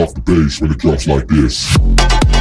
Off the bass when it drops like this.